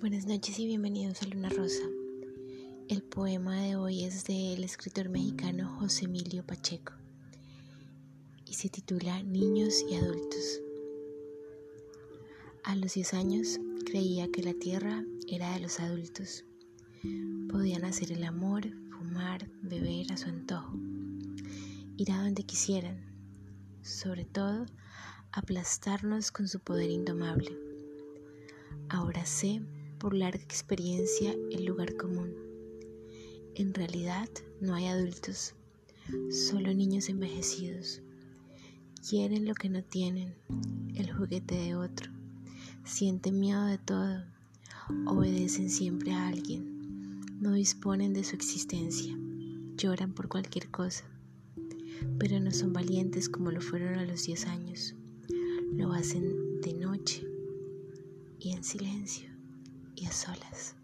Buenas noches y bienvenidos a Luna Rosa. El poema de hoy es del escritor mexicano José Emilio Pacheco y se titula Niños y Adultos. A los 10 años creía que la tierra era de los adultos. Podían hacer el amor, fumar, beber a su antojo, ir a donde quisieran, sobre todo aplastarnos con su poder indomable. Ahora sé por larga experiencia el lugar común. En realidad no hay adultos, solo niños envejecidos. Quieren lo que no tienen, el juguete de otro. Sienten miedo de todo, obedecen siempre a alguien, no disponen de su existencia, lloran por cualquier cosa, pero no son valientes como lo fueron a los 10 años. Lo hacen de noche y en silencio y a solas.